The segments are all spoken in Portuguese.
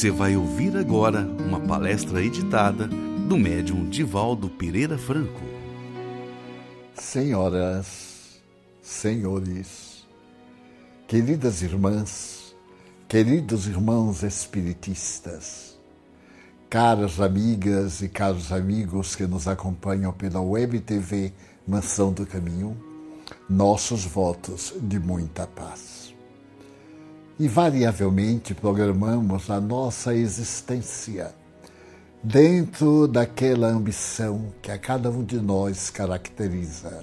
Você vai ouvir agora uma palestra editada do médium Divaldo Pereira Franco. Senhoras, senhores, queridas irmãs, queridos irmãos espiritistas, caras amigas e caros amigos que nos acompanham pela Web TV Mansão do Caminho, nossos votos de muita paz. Invariavelmente programamos a nossa existência dentro daquela ambição que a cada um de nós caracteriza.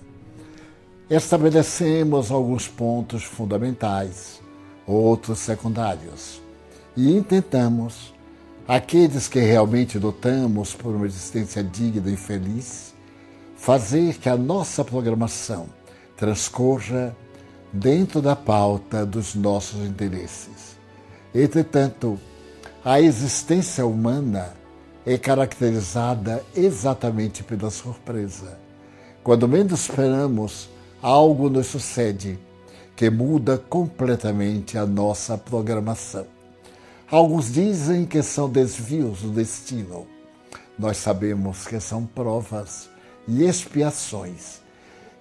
Estabelecemos alguns pontos fundamentais, outros secundários, e intentamos, aqueles que realmente lutamos por uma existência digna e feliz, fazer que a nossa programação transcorra dentro da pauta dos nossos interesses. Entretanto, a existência humana é caracterizada exatamente pela surpresa. Quando menos esperamos, algo nos sucede que muda completamente a nossa programação. Alguns dizem que são desvios do destino. Nós sabemos que são provas e expiações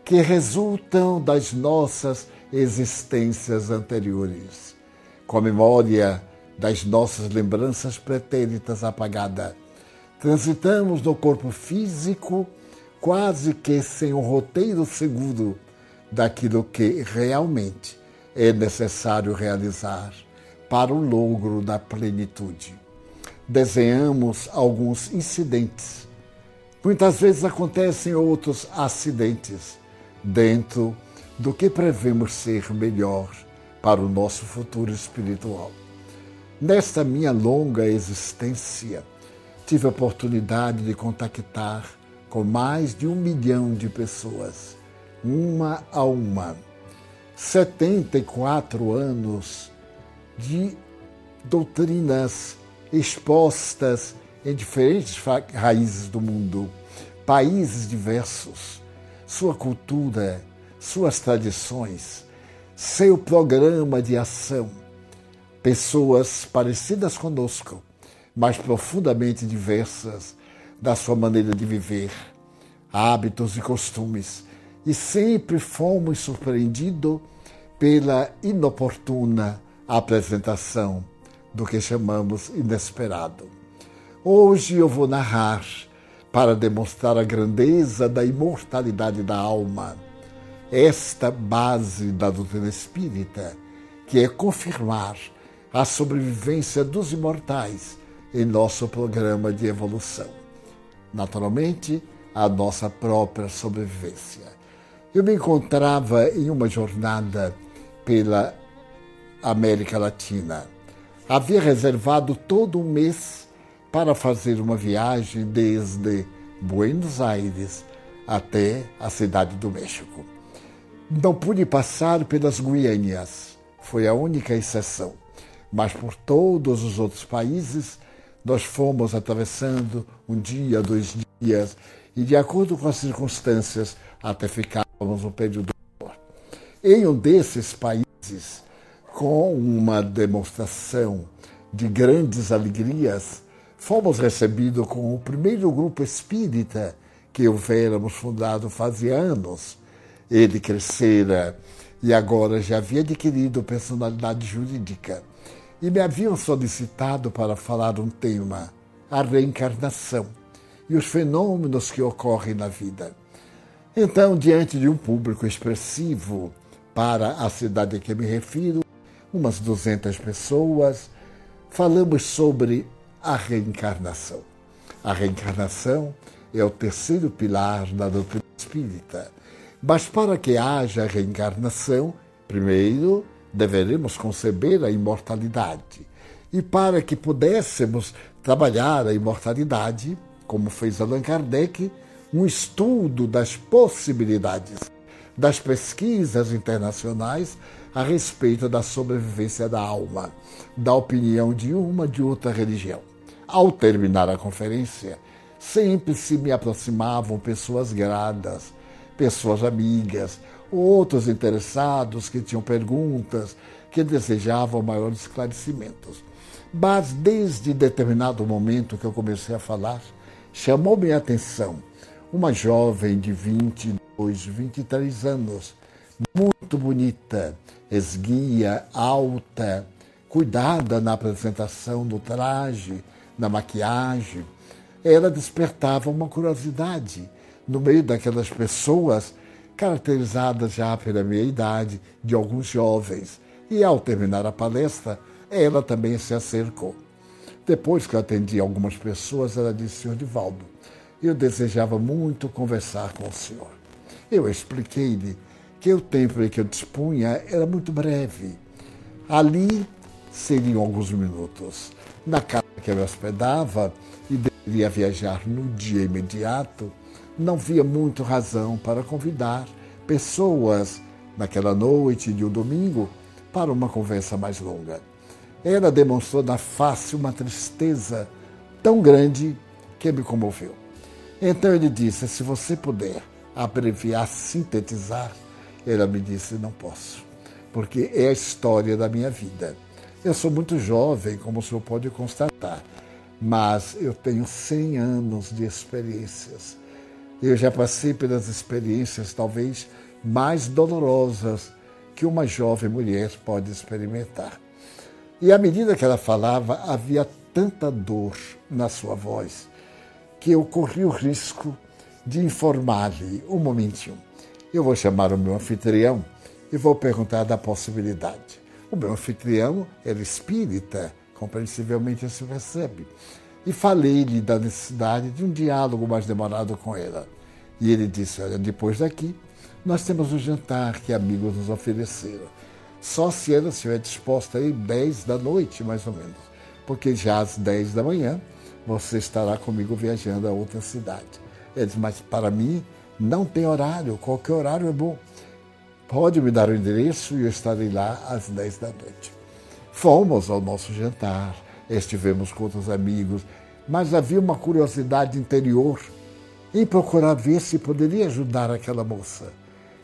que resultam das nossas existências anteriores, com a memória das nossas lembranças pretéritas apagada. Transitamos no corpo físico quase que sem um roteiro seguro daquilo que realmente é necessário realizar para o logro da plenitude. Desenhamos alguns incidentes. Muitas vezes acontecem outros acidentes dentro do que prevemos ser melhor para o nosso futuro espiritual. Nesta minha longa existência, tive a oportunidade de contactar com mais de um milhão de pessoas, uma a uma. 74 anos de doutrinas expostas em diferentes raízes do mundo, países diversos, sua cultura, suas tradições, seu programa de ação, pessoas parecidas conosco, mas profundamente diversas da sua maneira de viver, hábitos e costumes, e sempre fomos surpreendidos pela inoportuna apresentação do que chamamos inesperado. Hoje eu vou narrar para demonstrar a grandeza da imortalidade da alma, esta base da doutrina espírita, que é confirmar a sobrevivência dos imortais em nosso programa de evolução. Naturalmente, a nossa própria sobrevivência. Eu me encontrava em uma jornada pela América Latina. Havia reservado todo um mês para fazer uma viagem desde Buenos Aires até a cidade do México. Não pude passar pelas Guianas, foi a única exceção, mas por todos os outros países nós fomos atravessando um dia, dois dias, e de acordo com as circunstâncias, até ficávamos um período maior. Em um desses países, com uma demonstração de grandes alegrias, fomos recebidos com o primeiro grupo espírita que houvéramos fundado fazia anos. Ele crescera e agora já havia adquirido personalidade jurídica e me haviam solicitado para falar um tema, a reencarnação e os fenômenos que ocorrem na vida. Então, diante de um público expressivo para a cidade a que me refiro, umas 200 pessoas, falamos sobre a reencarnação. A reencarnação é o terceiro pilar da doutrina espírita. Mas para que haja reencarnação, primeiro deveremos conceber a imortalidade. E para que pudéssemos trabalhar a imortalidade, como fez Allan Kardec, um estudo das possibilidades das pesquisas internacionais a respeito da sobrevivência da alma, da opinião de uma de outra religião. Ao terminar a conferência, sempre se me aproximavam pessoas gradas, pessoas amigas, outros interessados que tinham perguntas, que desejavam maiores esclarecimentos. Mas desde determinado momento que eu comecei a falar, chamou minha atenção uma jovem de 22, 23 anos, muito bonita, esguia, alta, cuidada na apresentação do traje, na maquiagem. Ela despertava uma curiosidade no meio daquelas pessoas caracterizadas já pela minha idade, de alguns jovens. E ao terminar a palestra, ela também se acercou. Depois que eu atendi algumas pessoas, ela disse: Senhor Divaldo, eu desejava muito conversar com o senhor. Eu expliquei-lhe que o tempo em que eu dispunha era muito breve. Ali seriam alguns minutos. Na casa que eu me hospedava e deveria viajar no dia imediato, não via muito razão para convidar pessoas naquela noite de um domingo para uma conversa mais longa. Ela demonstrou na face uma tristeza tão grande que me comoveu. Então ele disse: se você puder abreviar, sintetizar, ela me disse: não posso, porque é a história da minha vida. Eu sou muito jovem, como o senhor pode constatar, mas eu tenho 100 anos de experiências eu já passei pelas experiências talvez mais dolorosas que uma jovem mulher pode experimentar. E à medida que ela falava, havia tanta dor na sua voz que eu corri o risco de informar-lhe um momentinho. Eu vou chamar o meu anfitrião e vou perguntar da possibilidade. O meu anfitrião era espírita, compreensivelmente isso percebe e falei-lhe da necessidade de um diálogo mais demorado com ela. E ele disse: Olha, depois daqui, nós temos um jantar que amigos nos ofereceram. Só se ela estiver disposta aí 10 da noite, mais ou menos. Porque já às 10 da manhã você estará comigo viajando a outra cidade. Ele disse: Mas para mim não tem horário, qualquer horário é bom. Pode me dar o endereço e eu estarei lá às 10 da noite. Fomos ao nosso jantar estivemos com outros amigos, mas havia uma curiosidade interior em procurar ver se poderia ajudar aquela moça.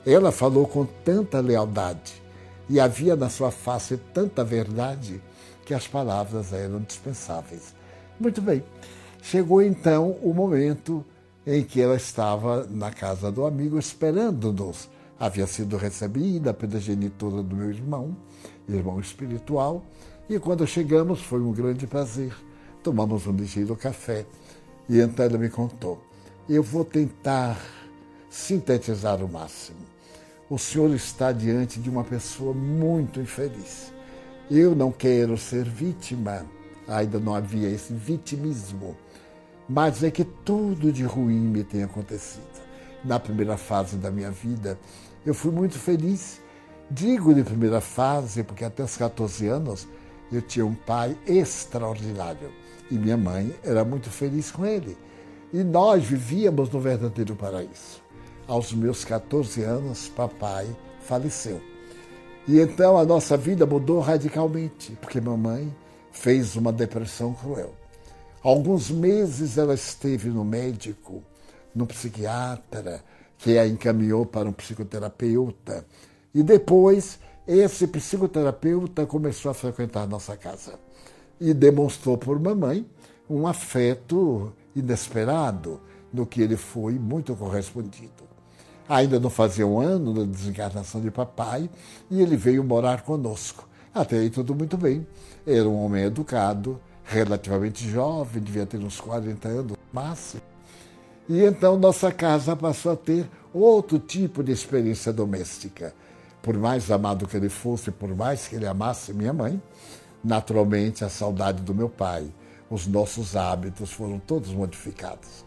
Ela falou com tanta lealdade e havia na sua face tanta verdade que as palavras eram dispensáveis. Muito bem. Chegou então o momento em que ela estava na casa do amigo esperando-nos. Havia sido recebida pela genitora do meu irmão, irmão espiritual, e quando chegamos foi um grande prazer. Tomamos um ligeiro café e então ela me contou. Eu vou tentar sintetizar o máximo. O senhor está diante de uma pessoa muito infeliz. Eu não quero ser vítima, ainda não havia esse vitimismo, mas é que tudo de ruim me tem acontecido. Na primeira fase da minha vida, eu fui muito feliz. Digo de primeira fase porque até os 14 anos eu tinha um pai extraordinário e minha mãe era muito feliz com ele. E nós vivíamos no verdadeiro paraíso. Aos meus 14 anos, papai faleceu. E então a nossa vida mudou radicalmente, porque mamãe fez uma depressão cruel. Alguns meses ela esteve no médico, no psiquiatra, que a encaminhou para um psicoterapeuta. E depois esse psicoterapeuta começou a frequentar nossa casa e demonstrou por mamãe um afeto inesperado, no que ele foi muito correspondido. Ainda não fazia um ano da desencarnação de papai e ele veio morar conosco. Até aí tudo muito bem. Era um homem educado, relativamente jovem, devia ter uns 40 anos máximo. E então nossa casa passou a ter outro tipo de experiência doméstica. Por mais amado que ele fosse, por mais que ele amasse minha mãe, naturalmente a saudade do meu pai, os nossos hábitos foram todos modificados.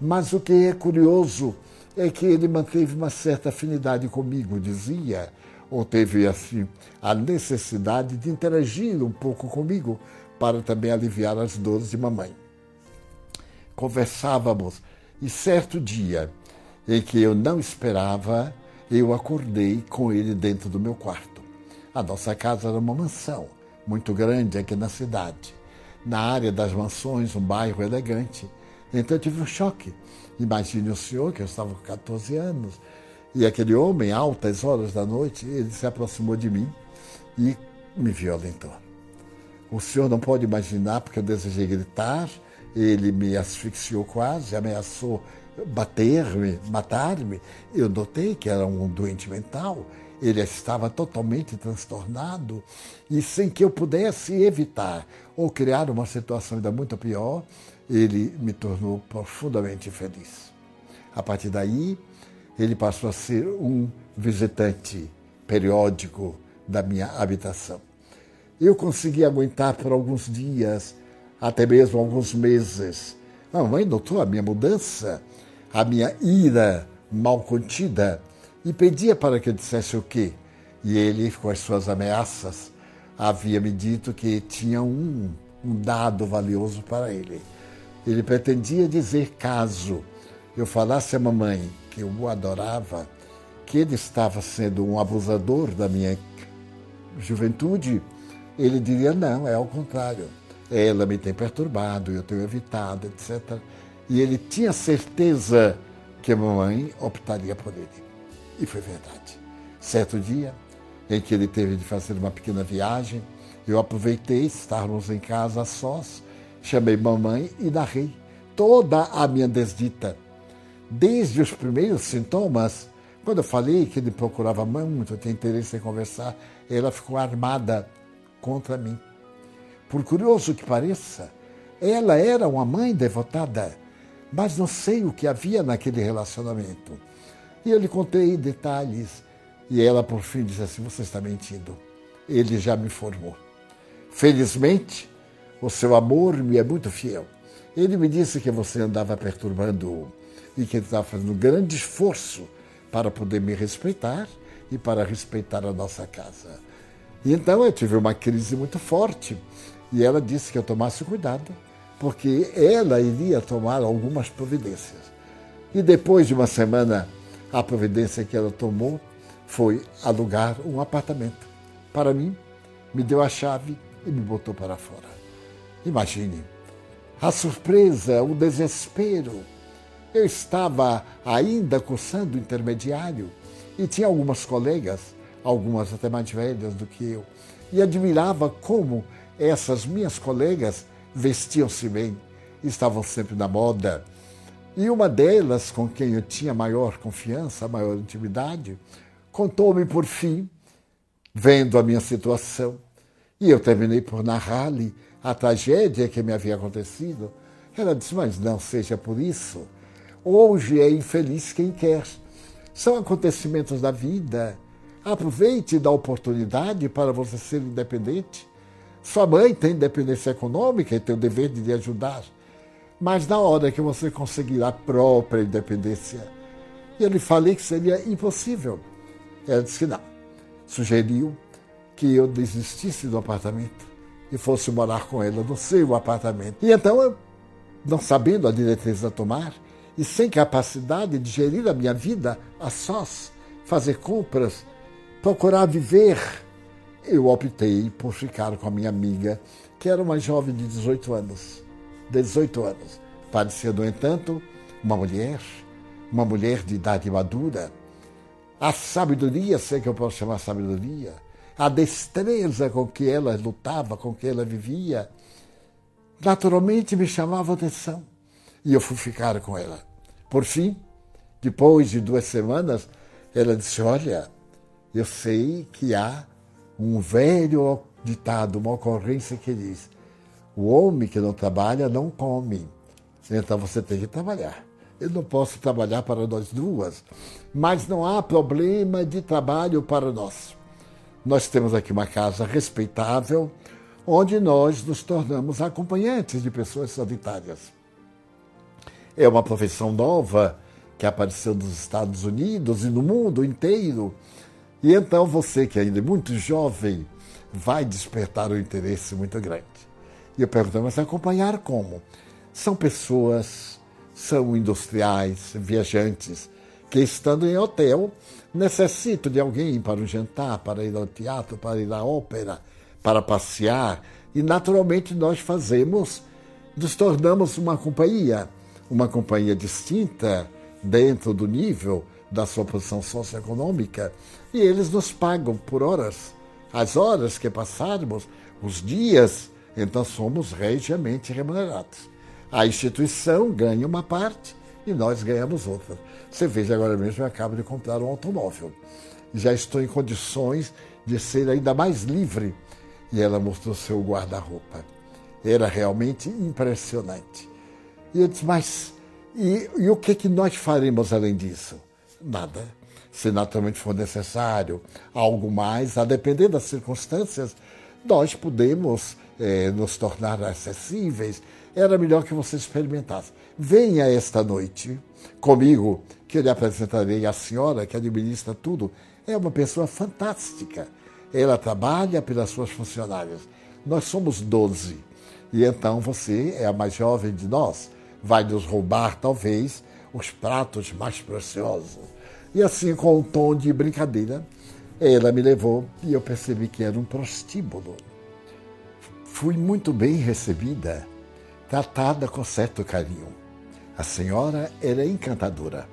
Mas o que é curioso é que ele manteve uma certa afinidade comigo, dizia, ou teve assim a necessidade de interagir um pouco comigo para também aliviar as dores de mamãe. Conversávamos e certo dia em que eu não esperava, eu acordei com ele dentro do meu quarto. A nossa casa era uma mansão muito grande aqui na cidade. Na área das mansões, um bairro elegante. Então eu tive um choque Imagine o senhor, que eu estava com 14 anos, e aquele homem, altas horas da noite, ele se aproximou de mim e me violentou. O senhor não pode imaginar, porque eu desejei gritar, ele me asfixiou quase, ameaçou bater-me, matar-me. Eu notei que era um doente mental, ele estava totalmente transtornado e sem que eu pudesse evitar ou criar uma situação ainda muito pior, ele me tornou profundamente feliz. A partir daí, ele passou a ser um visitante periódico da minha habitação. Eu consegui aguentar por alguns dias, até mesmo alguns meses. A mamãe notou a minha mudança, a minha ira mal contida e pedia para que eu dissesse o quê? E ele, com as suas ameaças, havia me dito que tinha um, um dado valioso para ele. Ele pretendia dizer, caso eu falasse à mamãe que eu o adorava, que ele estava sendo um abusador da minha juventude, ele diria: não, é ao contrário. Ela me tem perturbado, eu tenho evitado, etc. E ele tinha certeza que a mamãe optaria por ele. E foi verdade. Certo dia, em que ele teve de fazer uma pequena viagem, eu aproveitei, estávamos em casa sós, Chamei mamãe e narrei toda a minha desdita. Desde os primeiros sintomas, quando eu falei que ele procurava muito, tinha interesse em conversar, ela ficou armada contra mim. Por curioso que pareça, ela era uma mãe devotada, mas não sei o que havia naquele relacionamento. E eu lhe contei detalhes, e ela por fim disse assim: Você está mentindo. Ele já me informou. Felizmente, o seu amor me é muito fiel. Ele me disse que você andava perturbando-o e que ele estava fazendo um grande esforço para poder me respeitar e para respeitar a nossa casa. E então eu tive uma crise muito forte e ela disse que eu tomasse cuidado, porque ela iria tomar algumas providências. E depois de uma semana, a providência que ela tomou foi alugar um apartamento. Para mim, me deu a chave e me botou para fora. Imagine a surpresa, o desespero. Eu estava ainda cursando intermediário e tinha algumas colegas, algumas até mais velhas do que eu, e admirava como essas minhas colegas vestiam-se bem, estavam sempre na moda. E uma delas, com quem eu tinha maior confiança, maior intimidade, contou-me por fim, vendo a minha situação, e eu terminei por narrar-lhe a tragédia que me havia acontecido. Ela disse: Mas não seja por isso. Hoje é infeliz quem quer. São acontecimentos da vida. Aproveite da oportunidade para você ser independente. Sua mãe tem independência econômica e tem o dever de lhe ajudar. Mas na hora que você conseguir a própria independência, eu lhe falei que seria impossível. Ela disse que não. Sugeriu que eu desistisse do apartamento e fosse morar com ela no seu apartamento. E então, eu, não sabendo a diretriz a tomar e sem capacidade de gerir a minha vida a sós, fazer compras, procurar viver, eu optei por ficar com a minha amiga, que era uma jovem de 18 anos. 18 anos. Parecia, no entanto, uma mulher, uma mulher de idade madura. A sabedoria, sei que eu posso chamar sabedoria, a destreza com que ela lutava, com que ela vivia, naturalmente me chamava atenção. E eu fui ficar com ela. Por fim, depois de duas semanas, ela disse: Olha, eu sei que há um velho ditado, uma ocorrência que diz: o homem que não trabalha não come. Então você tem que trabalhar. Eu não posso trabalhar para nós duas, mas não há problema de trabalho para nós. Nós temos aqui uma casa respeitável, onde nós nos tornamos acompanhantes de pessoas solitárias. É uma profissão nova que apareceu nos Estados Unidos e no mundo inteiro. E então você, que ainda é muito jovem, vai despertar um interesse muito grande. E eu pergunto, mas acompanhar como? São pessoas, são industriais, viajantes, que estando em hotel necessitam de alguém para um jantar, para ir ao teatro, para ir à ópera, para passear. E naturalmente nós fazemos, nos tornamos uma companhia, uma companhia distinta dentro do nível da sua posição socioeconômica, e eles nos pagam por horas. As horas que passarmos, os dias, então somos regiamente remunerados. A instituição ganha uma parte e nós ganhamos outra. Você veja agora mesmo, eu acabo de comprar um automóvel. Já estou em condições de ser ainda mais livre. E ela mostrou seu guarda-roupa. Era realmente impressionante. E eu disse, mas e, e o que, que nós faremos além disso? Nada. Se naturalmente for necessário algo mais, a depender das circunstâncias, nós podemos é, nos tornar acessíveis. Era melhor que você experimentasse. Venha esta noite comigo, que eu lhe apresentarei a senhora que administra tudo. É uma pessoa fantástica. Ela trabalha pelas suas funcionárias. Nós somos 12. E então você é a mais jovem de nós. Vai nos roubar, talvez, os pratos mais preciosos. E assim, com um tom de brincadeira, ela me levou e eu percebi que era um prostíbulo. Fui muito bem recebida, tratada com certo carinho. A senhora era encantadora.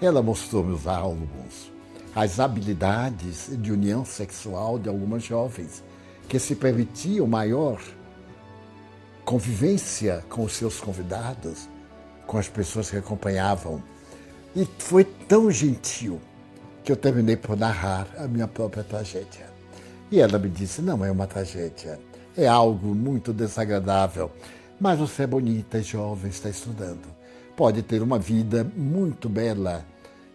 Ela mostrou-me os álbuns, as habilidades de união sexual de algumas jovens que se permitiam maior convivência com os seus convidados, com as pessoas que acompanhavam e foi tão gentil que eu terminei por narrar a minha própria tragédia. E ela me disse: não é uma tragédia, é algo muito desagradável, mas você é bonita, é jovem, está estudando. Pode ter uma vida muito bela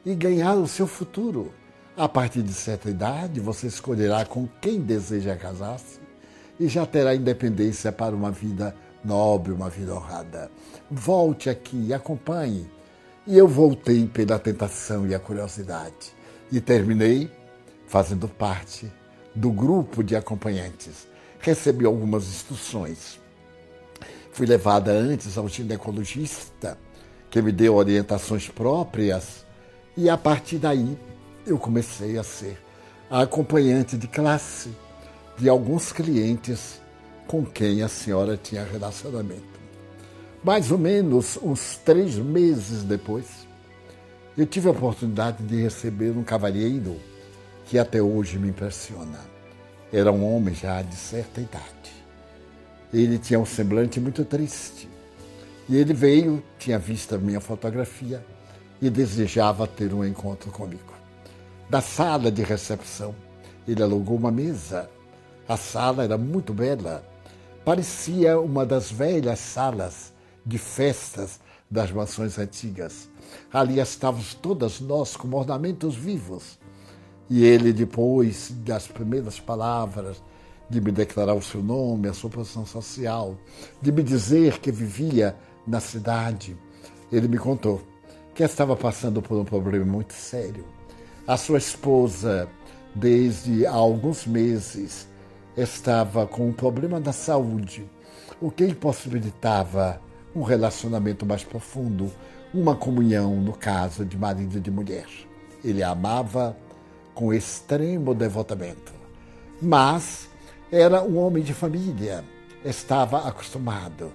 e ganhar o seu futuro. A partir de certa idade, você escolherá com quem deseja casar-se e já terá independência para uma vida nobre, uma vida honrada. Volte aqui e acompanhe e eu voltei pela tentação e a curiosidade e terminei fazendo parte do grupo de acompanhantes. Recebi algumas instruções. Fui levada antes ao ginecologista, que me deu orientações próprias, e a partir daí eu comecei a ser a acompanhante de classe de alguns clientes com quem a senhora tinha relacionamento. Mais ou menos uns três meses depois, eu tive a oportunidade de receber um cavalheiro que até hoje me impressiona. Era um homem já de certa idade. Ele tinha um semblante muito triste. E ele veio, tinha visto a minha fotografia e desejava ter um encontro comigo. Da sala de recepção, ele alugou uma mesa. A sala era muito bela. Parecia uma das velhas salas de festas das mansões antigas. Ali estávamos todas nós como ornamentos vivos. E ele, depois das primeiras palavras de me declarar o seu nome, a sua posição social, de me dizer que vivia na cidade. Ele me contou que estava passando por um problema muito sério. A sua esposa, desde há alguns meses, estava com um problema da saúde, o que impossibilitava um relacionamento mais profundo, uma comunhão, no caso de marido e de mulher. Ele a amava com extremo devotamento, mas era um homem de família, estava acostumado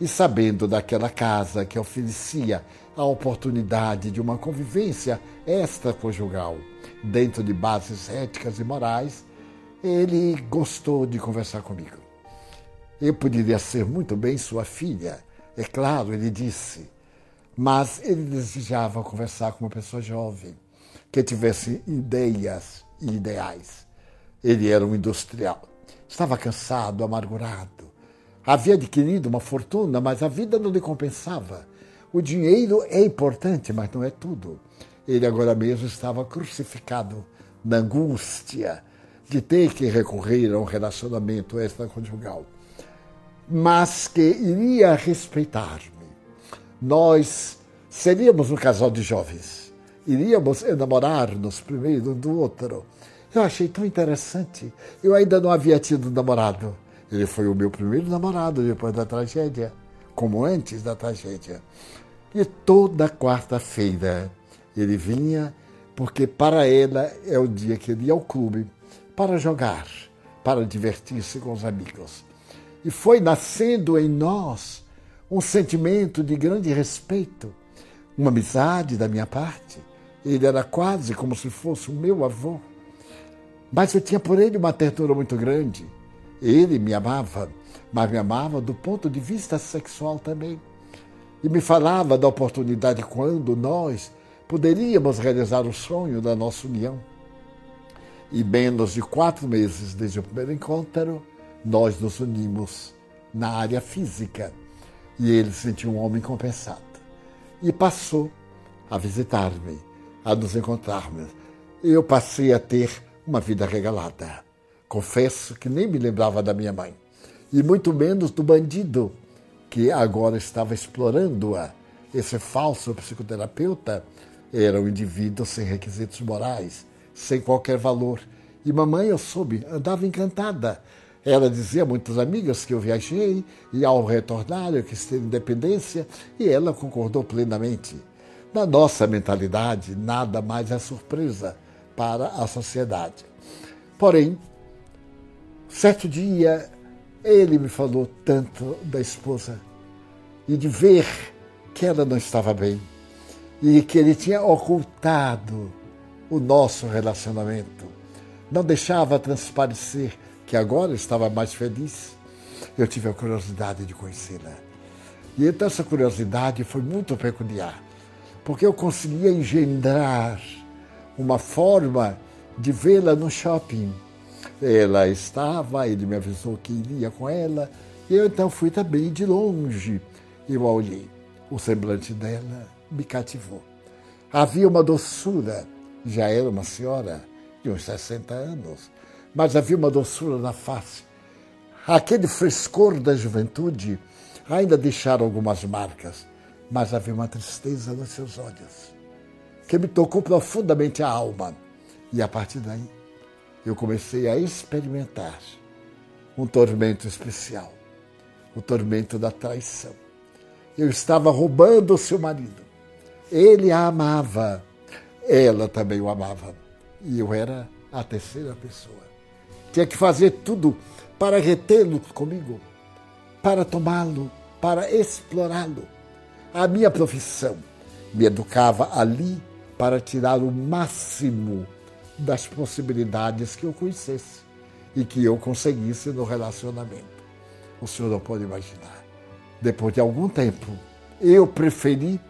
e sabendo daquela casa que oferecia a oportunidade de uma convivência extraconjugal dentro de bases éticas e morais, ele gostou de conversar comigo. Eu poderia ser muito bem sua filha, é claro, ele disse, mas ele desejava conversar com uma pessoa jovem, que tivesse ideias e ideais. Ele era um industrial Estava cansado, amargurado. Havia adquirido uma fortuna, mas a vida não lhe compensava. O dinheiro é importante, mas não é tudo. Ele agora mesmo estava crucificado na angústia de ter que recorrer a um relacionamento extraconjugal, mas que iria respeitar-me. Nós seríamos um casal de jovens, iríamos enamorar-nos primeiro um do outro eu achei tão interessante. Eu ainda não havia tido namorado. Ele foi o meu primeiro namorado depois da tragédia, como antes da tragédia. E toda quarta-feira ele vinha, porque para ela é o dia que ele ia ao clube para jogar, para divertir-se com os amigos. E foi nascendo em nós um sentimento de grande respeito, uma amizade da minha parte. Ele era quase como se fosse o meu avô. Mas eu tinha por ele uma ternura muito grande. Ele me amava, mas me amava do ponto de vista sexual também. E me falava da oportunidade quando nós poderíamos realizar o sonho da nossa união. E menos de quatro meses desde o primeiro encontro, nós nos unimos na área física. E ele se sentiu um homem compensado. E passou a visitar-me, a nos encontrarmos. Eu passei a ter uma vida regalada. Confesso que nem me lembrava da minha mãe, e muito menos do bandido que agora estava explorando-a. Esse falso psicoterapeuta era um indivíduo sem requisitos morais, sem qualquer valor. E mamãe, eu soube, andava encantada. Ela dizia a muitas amigas que eu viajei e ao retornar eu quis ter independência e ela concordou plenamente. Na nossa mentalidade, nada mais é surpresa para a sociedade. Porém, certo dia, ele me falou tanto da esposa e de ver que ela não estava bem e que ele tinha ocultado o nosso relacionamento, não deixava transparecer que agora estava mais feliz. Eu tive a curiosidade de conhecê-la. E então essa curiosidade foi muito peculiar, porque eu conseguia engendrar uma forma de vê-la no shopping. Ela estava, ele me avisou que iria com ela, e eu então fui também de longe. Eu a olhei. O semblante dela me cativou. Havia uma doçura, já era uma senhora de uns 60 anos, mas havia uma doçura na face. Aquele frescor da juventude ainda deixaram algumas marcas, mas havia uma tristeza nos seus olhos que me tocou profundamente a alma. E a partir daí, eu comecei a experimentar um tormento especial o tormento da traição. Eu estava roubando o seu marido. Ele a amava, ela também o amava. E eu era a terceira pessoa. Tinha que fazer tudo para retê-lo comigo, para tomá-lo, para explorá-lo. A minha profissão me educava ali para tirar o máximo das possibilidades que eu conhecesse e que eu conseguisse no relacionamento. O senhor não pode imaginar. Depois de algum tempo, eu preferi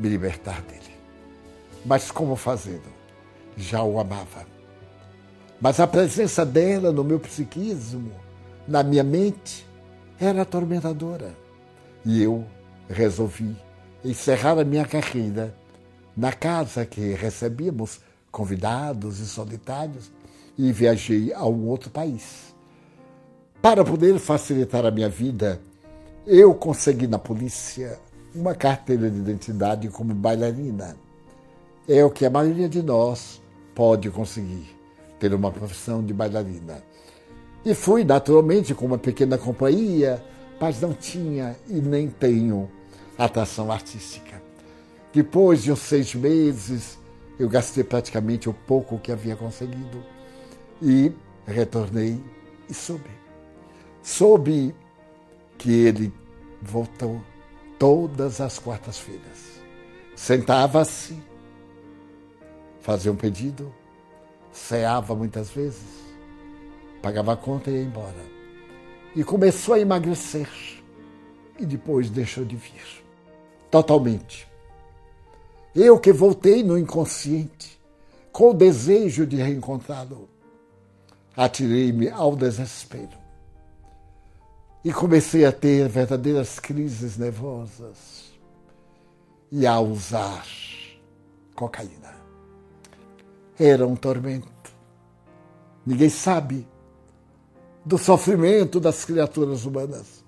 me libertar dele. Mas como fazendo? Já o amava. Mas a presença dela no meu psiquismo, na minha mente, era atormentadora. E eu resolvi encerrar a minha carreira na casa que recebíamos convidados e solitários e viajei a um outro país. Para poder facilitar a minha vida, eu consegui na polícia uma carteira de identidade como bailarina. É o que a maioria de nós pode conseguir, ter uma profissão de bailarina. E fui naturalmente com uma pequena companhia, mas não tinha e nem tenho atração artística. Depois de uns seis meses, eu gastei praticamente o pouco que havia conseguido e retornei e soube. Soube que ele voltou todas as quartas-feiras. Sentava-se, fazia um pedido, ceava muitas vezes, pagava a conta e ia embora. E começou a emagrecer e depois deixou de vir. Totalmente. Eu que voltei no inconsciente, com o desejo de reencontrá-lo, atirei-me ao desespero e comecei a ter verdadeiras crises nervosas e a usar cocaína. Era um tormento. Ninguém sabe do sofrimento das criaturas humanas.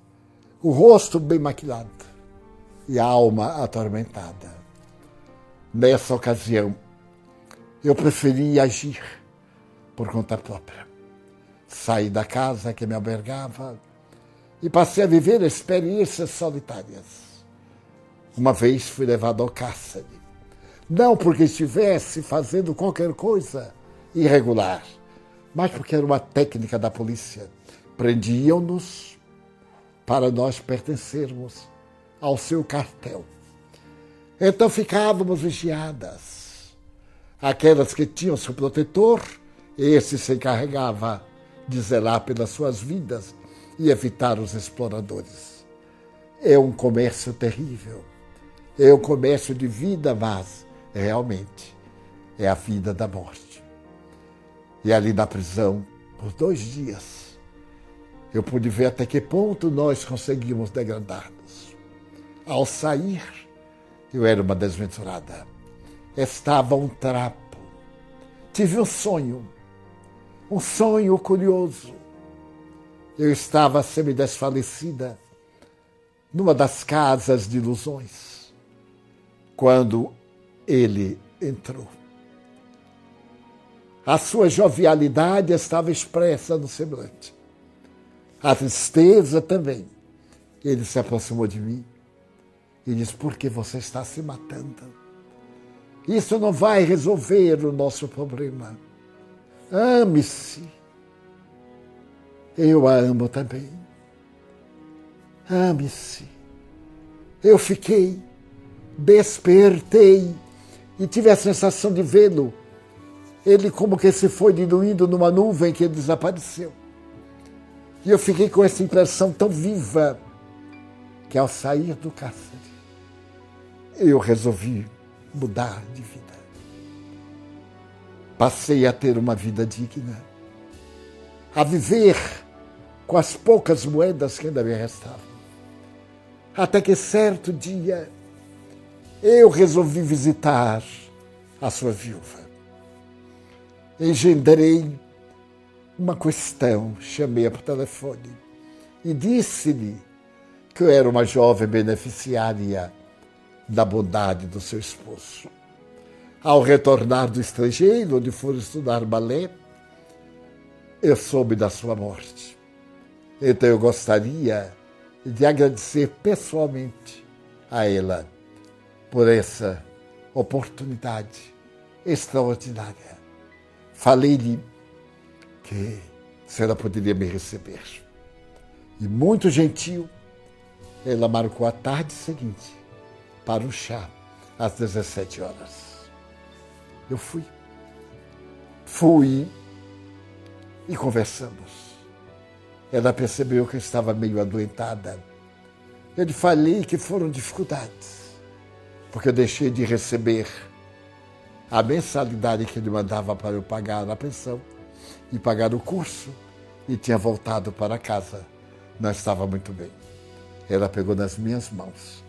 O rosto bem maquilado e a alma atormentada. Nessa ocasião, eu preferi agir por conta própria. Saí da casa que me albergava e passei a viver experiências solitárias. Uma vez fui levado ao cárcere, não porque estivesse fazendo qualquer coisa irregular, mas porque era uma técnica da polícia. Prendiam-nos para nós pertencermos ao seu cartel. Então ficávamos vigiadas. Aquelas que tinham seu protetor, esse se encarregava de zelar pelas suas vidas e evitar os exploradores. É um comércio terrível. É um comércio de vida, mas realmente é a vida da morte. E ali na prisão, por dois dias, eu pude ver até que ponto nós conseguimos degradar-nos. Ao sair, eu era uma desventurada. Estava um trapo. Tive um sonho, um sonho curioso eu estava semi-desfalecida numa das casas de ilusões quando ele entrou. A sua jovialidade estava expressa no semblante. A tristeza também. Ele se aproximou de mim e disse: Por que você está se matando? Isso não vai resolver o nosso problema. Ame-se eu a amo também. Ame-se. Eu fiquei, despertei e tive a sensação de vê-lo. Ele como que se foi diluindo numa nuvem que desapareceu. E eu fiquei com essa impressão tão viva que ao sair do cárcere, eu resolvi mudar de vida. Passei a ter uma vida digna, a viver com as poucas moedas que ainda me restavam. Até que certo dia eu resolvi visitar a sua viúva. Engendrei uma questão, chamei-a por telefone e disse-lhe que eu era uma jovem beneficiária da bondade do seu esposo. Ao retornar do estrangeiro, onde for estudar balé, eu soube da sua morte. Então eu gostaria de agradecer pessoalmente a ela por essa oportunidade extraordinária. Falei-lhe que se ela poderia me receber. E muito gentil, ela marcou a tarde seguinte para o chá às 17 horas. Eu fui. Fui e conversamos. Ela percebeu que eu estava meio adoentada. Eu lhe falei que foram dificuldades, porque eu deixei de receber a mensalidade que ele mandava para eu pagar a pensão e pagar o curso e tinha voltado para casa. Não estava muito bem. Ela pegou nas minhas mãos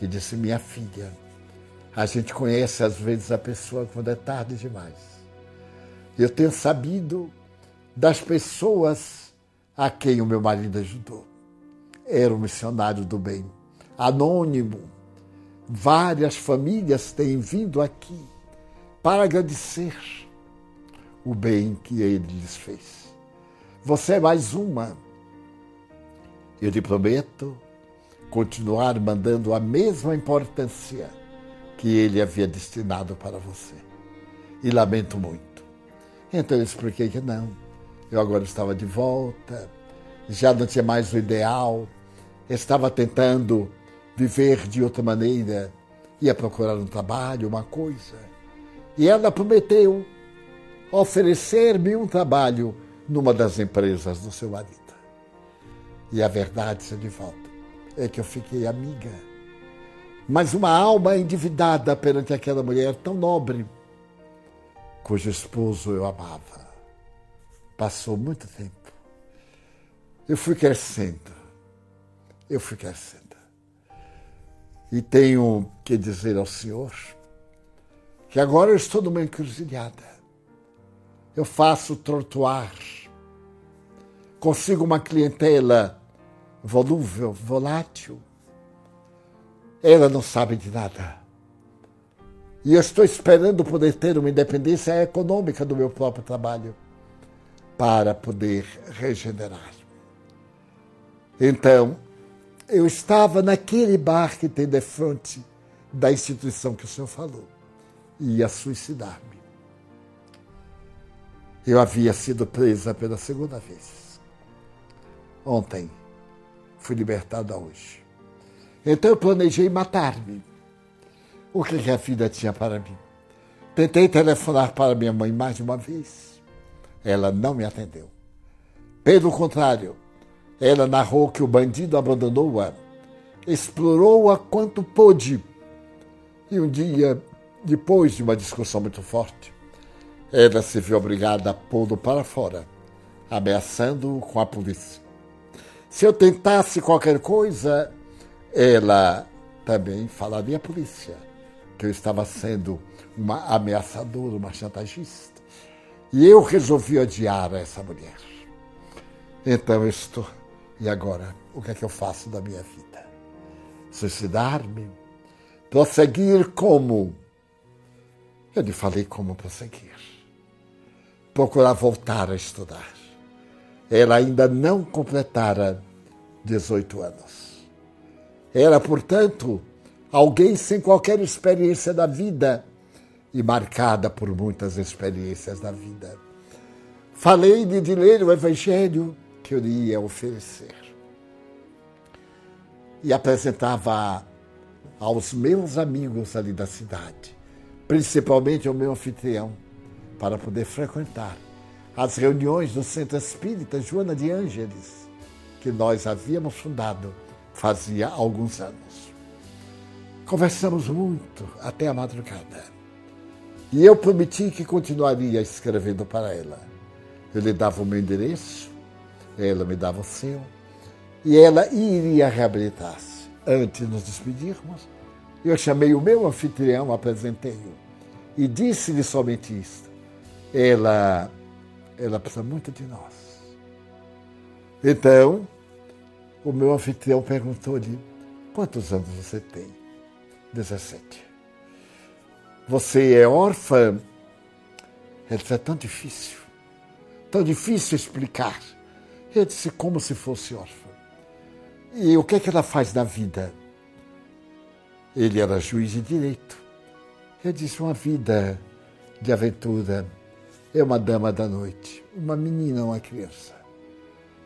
e disse: Minha filha, a gente conhece às vezes a pessoa quando é tarde demais. Eu tenho sabido das pessoas a quem o meu marido ajudou. Era um missionário do bem, anônimo. Várias famílias têm vindo aqui para agradecer o bem que ele lhes fez. Você é mais uma. Eu lhe prometo continuar mandando a mesma importância que ele havia destinado para você. E lamento muito. Então eu expliquei que não. Eu agora estava de volta, já não tinha mais o ideal, estava tentando viver de outra maneira, ia procurar um trabalho, uma coisa. E ela prometeu oferecer-me um trabalho numa das empresas do seu marido. E a verdade, seu de volta, é que eu fiquei amiga. Mas uma alma endividada perante aquela mulher tão nobre, cujo esposo eu amava. Passou muito tempo. Eu fui crescendo. Eu fui crescendo. E tenho que dizer ao Senhor que agora eu estou numa encruzilhada. Eu faço trotuar. Consigo uma clientela volúvel, volátil. Ela não sabe de nada. E eu estou esperando poder ter uma independência econômica do meu próprio trabalho para poder regenerar. Então, eu estava naquele bar que tem de frente da instituição que o senhor falou. E ia suicidar-me. Eu havia sido presa pela segunda vez. Ontem. Fui libertada hoje. Então eu planejei matar-me. O que a vida tinha para mim? Tentei telefonar para minha mãe mais de uma vez. Ela não me atendeu. Pelo contrário, ela narrou que o bandido abandonou-a, explorou-a quanto pôde. E um dia, depois de uma discussão muito forte, ela se viu obrigada a pô-lo para fora, ameaçando-o com a polícia. Se eu tentasse qualquer coisa, ela também falaria à polícia que eu estava sendo uma ameaçadora, uma chantagista. E eu resolvi odiar essa mulher. Então eu estou e agora, o que é que eu faço da minha vida? Suicidar-me? Prosseguir como? Eu lhe falei como prosseguir. Procurar voltar a estudar. Ela ainda não completara 18 anos. Era, portanto, alguém sem qualquer experiência da vida e marcada por muitas experiências da vida. Falei-lhe de ler o Evangelho que eu ia oferecer. E apresentava aos meus amigos ali da cidade, principalmente ao meu anfitrião, para poder frequentar as reuniões do Centro Espírita Joana de Ângeles, que nós havíamos fundado fazia alguns anos. Conversamos muito até a madrugada. E eu prometi que continuaria escrevendo para ela. Eu lhe dava o meu endereço, ela me dava o seu, e ela iria reabilitar-se. Antes de nos despedirmos, eu chamei o meu anfitrião, apresentei-o, e disse-lhe somente isto. Ela, ela precisa muito de nós. Então, o meu anfitrião perguntou-lhe, quantos anos você tem? 17. Você é órfã? Ele disse, é tão difícil, tão difícil explicar. Eu disse como se fosse órfã. E o que é que ela faz na vida? Ele era juiz de direito. Eu disse uma vida de aventura. É uma dama da noite, uma menina, uma criança.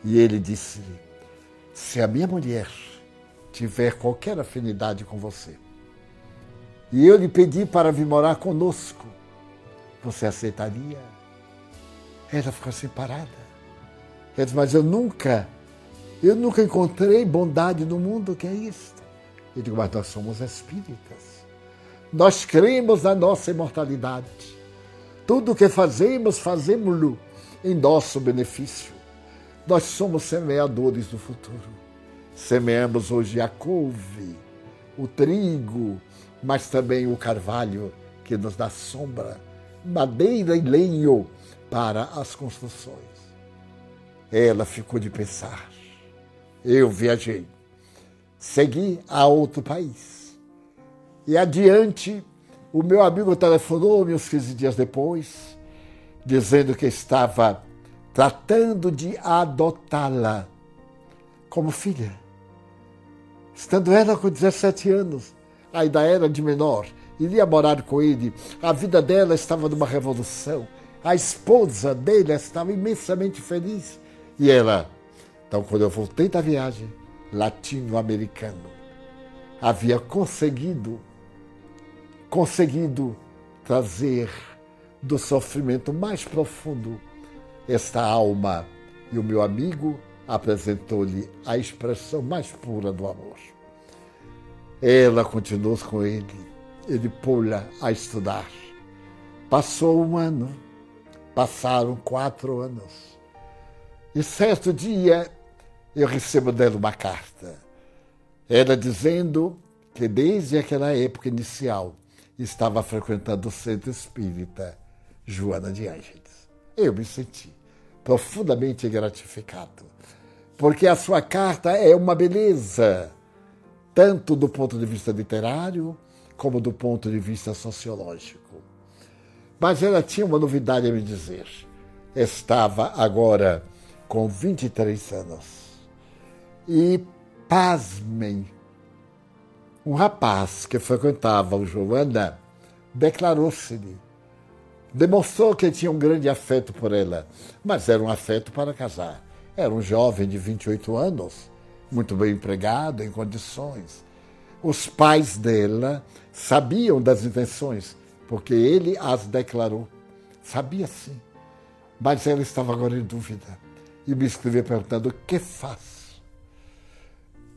E ele disse: se a minha mulher tiver qualquer afinidade com você, e eu lhe pedi para vir morar conosco, você aceitaria? Ela ficou assim parada. Disse, mas eu nunca, eu nunca encontrei bondade no mundo, que é isto? Eu digo, mas nós somos espíritas. Nós cremos na nossa imortalidade. Tudo o que fazemos, fazemos-lo em nosso benefício. Nós somos semeadores do futuro. Semeamos hoje a couve, o trigo, mas também o carvalho, que nos dá sombra, madeira e lenho para as construções. Ela ficou de pensar. Eu viajei. Segui a outro país. E adiante, o meu amigo telefonou-me uns 15 dias depois, dizendo que estava tratando de adotá-la como filha. Estando ela com 17 anos, ainda era de menor, iria morar com ele. A vida dela estava numa revolução. A esposa dele estava imensamente feliz. E ela, então, quando eu voltei da viagem, latino-americano, havia conseguido, conseguido trazer do sofrimento mais profundo esta alma. E o meu amigo apresentou-lhe a expressão mais pura do amor. Ela continuou com ele, ele pôs-la a estudar. Passou um ano, passaram quatro anos. E certo dia eu recebo dela uma carta. Ela dizendo que desde aquela época inicial estava frequentando o centro espírita Joana de Ângeles. Eu me senti profundamente gratificado, porque a sua carta é uma beleza tanto do ponto de vista literário como do ponto de vista sociológico. Mas ela tinha uma novidade a me dizer. Estava agora com 23 anos. E, pasmem, um rapaz que frequentava o Joana declarou-se-lhe. Demonstrou que tinha um grande afeto por ela, mas era um afeto para casar. Era um jovem de 28 anos muito bem empregado, em condições. Os pais dela sabiam das intenções, porque ele as declarou. Sabia sim. Mas ela estava agora em dúvida e me escreveu perguntando: o que faz?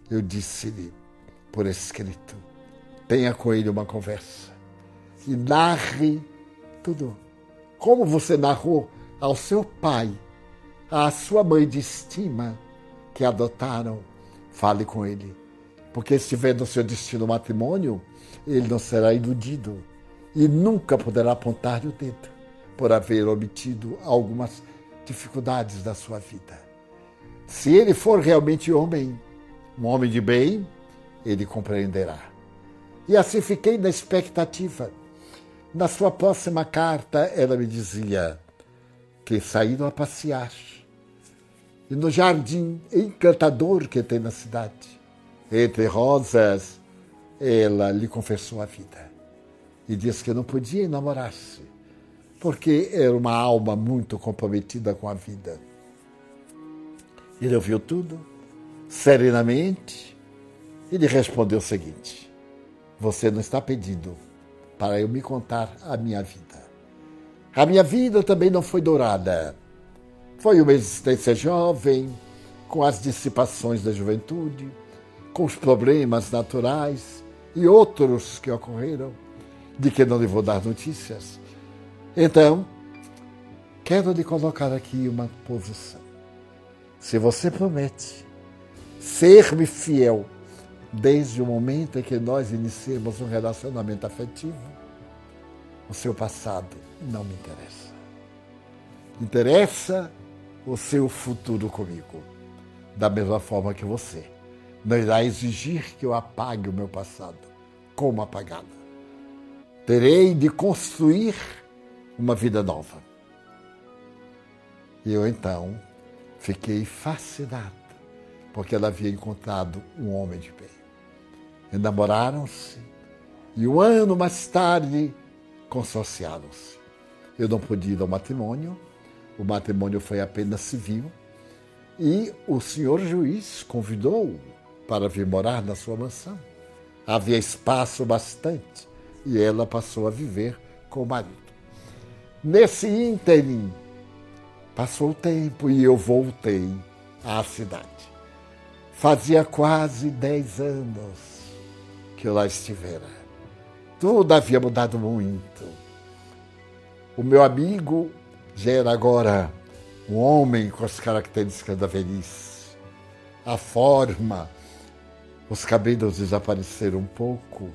Eu disse-lhe, por escrito, tenha com ele uma conversa e narre tudo. Como você narrou ao seu pai, à sua mãe de estima, que adotaram Fale com ele. Porque se estiver no seu destino matrimônio, ele não será iludido e nunca poderá apontar-lhe o dedo por haver obtido algumas dificuldades da sua vida. Se ele for realmente homem, um homem de bem, ele compreenderá. E assim fiquei na expectativa. Na sua próxima carta, ela me dizia que saíram a passear e no jardim encantador que tem na cidade. Entre rosas, ela lhe confessou a vida e disse que não podia enamorar-se, porque era uma alma muito comprometida com a vida. Ele ouviu tudo, serenamente, e lhe respondeu o seguinte: Você não está pedindo para eu me contar a minha vida. A minha vida também não foi dourada foi uma existência jovem, com as dissipações da juventude, com os problemas naturais e outros que ocorreram, de que não lhe vou dar notícias. Então, quero lhe colocar aqui uma posição. Se você promete ser-me fiel desde o momento em que nós iniciamos um relacionamento afetivo, o seu passado não me interessa. Interessa o seu futuro comigo, da mesma forma que você. Não irá exigir que eu apague o meu passado, como apagado. Terei de construir uma vida nova. E eu então fiquei fascinado, porque ela havia encontrado um homem de bem. Enamoraram-se e um ano mais tarde consorciaram-se. Eu não podia ir ao matrimônio, o matrimônio foi apenas civil e o senhor juiz convidou-o para vir morar na sua mansão. Havia espaço bastante e ela passou a viver com o marido. Nesse ínterim, passou o tempo e eu voltei à cidade. Fazia quase dez anos que eu lá estivera. Tudo havia mudado muito. O meu amigo já era agora um homem com as características da velhice. A forma, os cabelos desapareceram um pouco.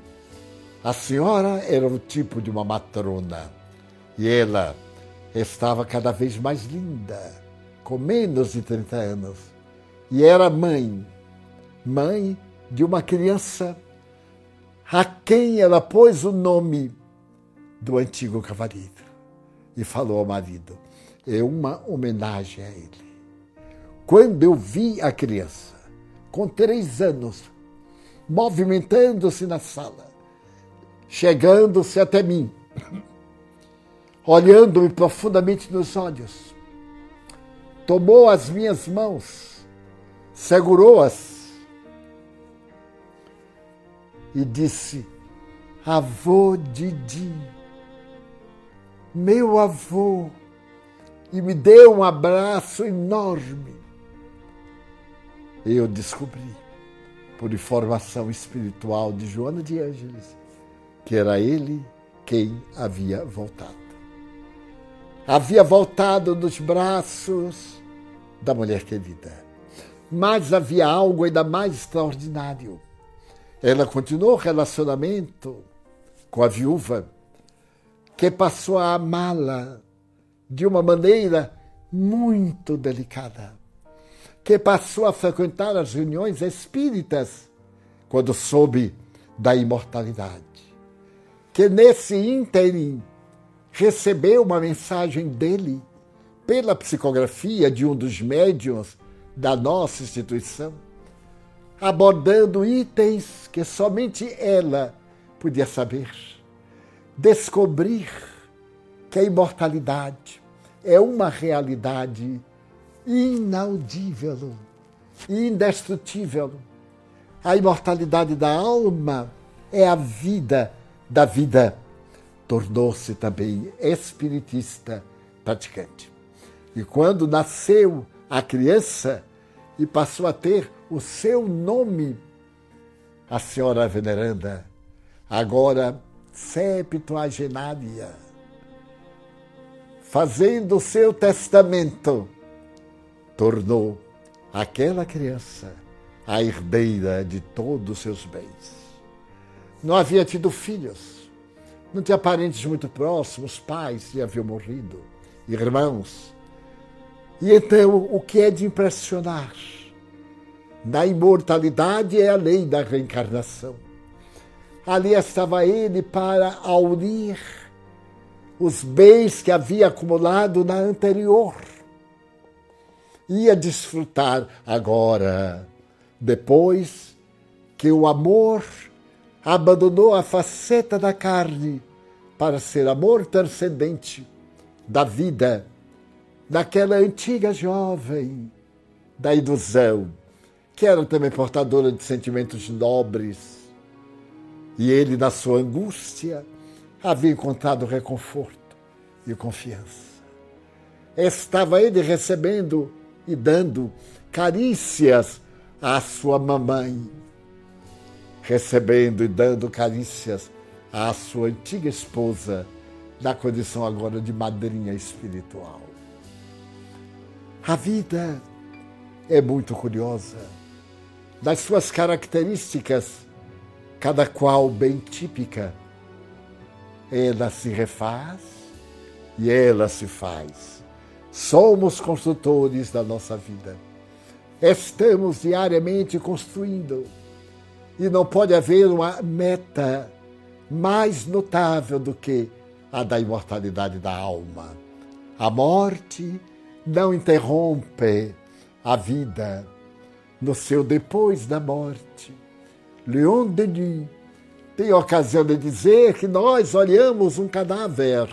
A senhora era o tipo de uma matrona e ela estava cada vez mais linda, com menos de 30 anos, e era mãe, mãe de uma criança a quem ela pôs o nome do antigo cavaleiro e falou ao marido: é uma homenagem a ele. Quando eu vi a criança, com três anos, movimentando-se na sala, chegando-se até mim, olhando-me profundamente nos olhos, tomou as minhas mãos, segurou-as e disse: Avô Didi, meu avô, e me deu um abraço enorme. Eu descobri, por informação espiritual de Joana de Ângeles, que era ele quem havia voltado. Havia voltado nos braços da mulher querida. Mas havia algo ainda mais extraordinário ela continuou o relacionamento com a viúva, que passou a amá-la de uma maneira muito delicada, que passou a frequentar as reuniões espíritas quando soube da imortalidade, que nesse ínterim recebeu uma mensagem dele pela psicografia de um dos médiuns da nossa instituição abordando itens que somente ela podia saber. Descobrir que a imortalidade é uma realidade inaudível indestrutível. A imortalidade da alma é a vida da vida. Tornou-se também espiritista praticante. E quando nasceu a criança e passou a ter o seu nome, a senhora veneranda, agora septuagenária, fazendo o seu testamento, tornou aquela criança a herdeira de todos os seus bens. Não havia tido filhos, não tinha parentes muito próximos, pais que haviam morrido, irmãos. E então, o que é de impressionar? da imortalidade é a lei da reencarnação. Ali estava ele para unir os bens que havia acumulado na anterior. Ia desfrutar agora, depois que o amor abandonou a faceta da carne para ser amor transcendente da vida, daquela antiga jovem da ilusão que era também portadora de sentimentos nobres. E ele, na sua angústia, havia encontrado reconforto e confiança. Estava ele recebendo e dando carícias à sua mamãe, recebendo e dando carícias à sua antiga esposa, na condição agora de madrinha espiritual. A vida é muito curiosa das suas características, cada qual bem típica. Ela se refaz e ela se faz. Somos construtores da nossa vida. Estamos diariamente construindo. E não pode haver uma meta mais notável do que a da imortalidade da alma. A morte não interrompe a vida no seu depois da morte. Leon Denis tem ocasião de dizer que nós olhamos um cadáver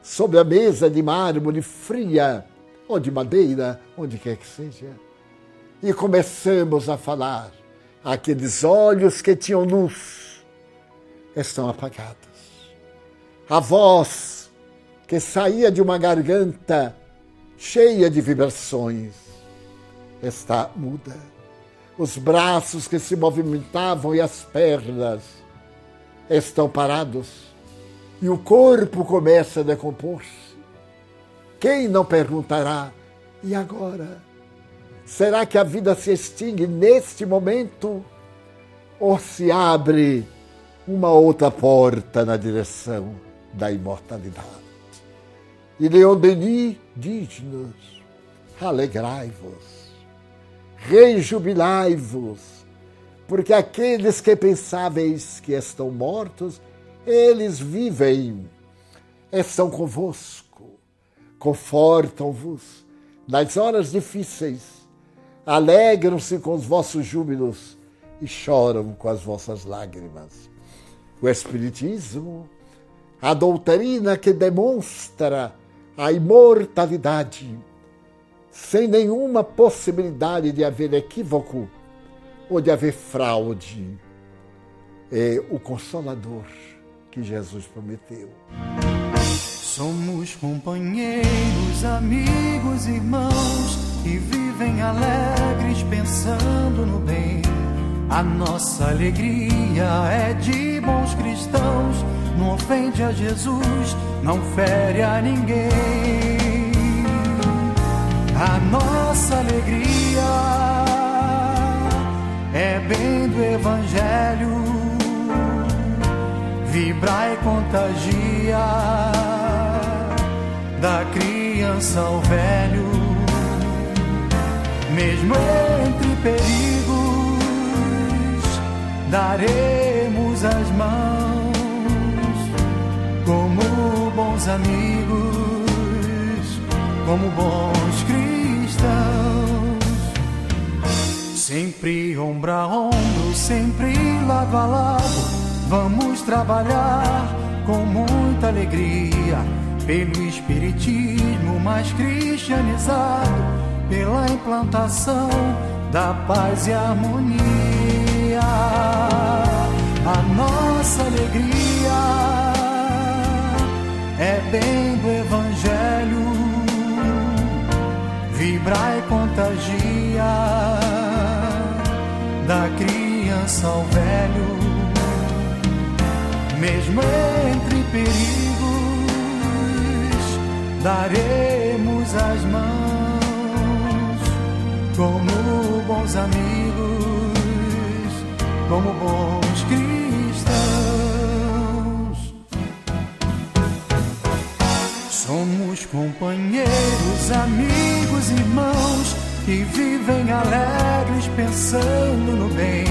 sobre a mesa de mármore fria, ou de madeira, onde quer que seja, e começamos a falar. Aqueles olhos que tinham luz estão apagados. A voz que saía de uma garganta cheia de vibrações está muda. Os braços que se movimentavam e as pernas estão parados. E o corpo começa a decompor-se. Quem não perguntará, e agora? Será que a vida se extingue neste momento? Ou se abre uma outra porta na direção da imortalidade? E Leon Denis diz-nos alegrai-vos, rejubilai-vos, porque aqueles que pensáveis que estão mortos, eles vivem, estão convosco, confortam-vos nas horas difíceis, alegram-se com os vossos júbilos e choram com as vossas lágrimas. O Espiritismo, a doutrina que demonstra a imortalidade, sem nenhuma possibilidade de haver equívoco ou de haver fraude, é o Consolador que Jesus prometeu. Somos companheiros, amigos, irmãos que vivem alegres pensando no bem. A nossa alegria é de bons cristãos, não ofende a Jesus, não fere a ninguém. A nossa alegria é bem do Evangelho, vibra e contagia da criança ao velho, mesmo entre perigos, daremos as mãos como bons amigos, como bons cristãos, sempre ombro a ombro, sempre lado a lado. Vamos trabalhar com muita alegria pelo espiritismo mais cristianizado, pela implantação da paz e harmonia. A nossa alegria é bem do Evangelho, vibra e contagia da criança ao velho, mesmo entre perigos daremos as mãos como bons amigos, como bons cristãos. Somos companheiros, amigos, irmãos que vivem alegres pensando no bem.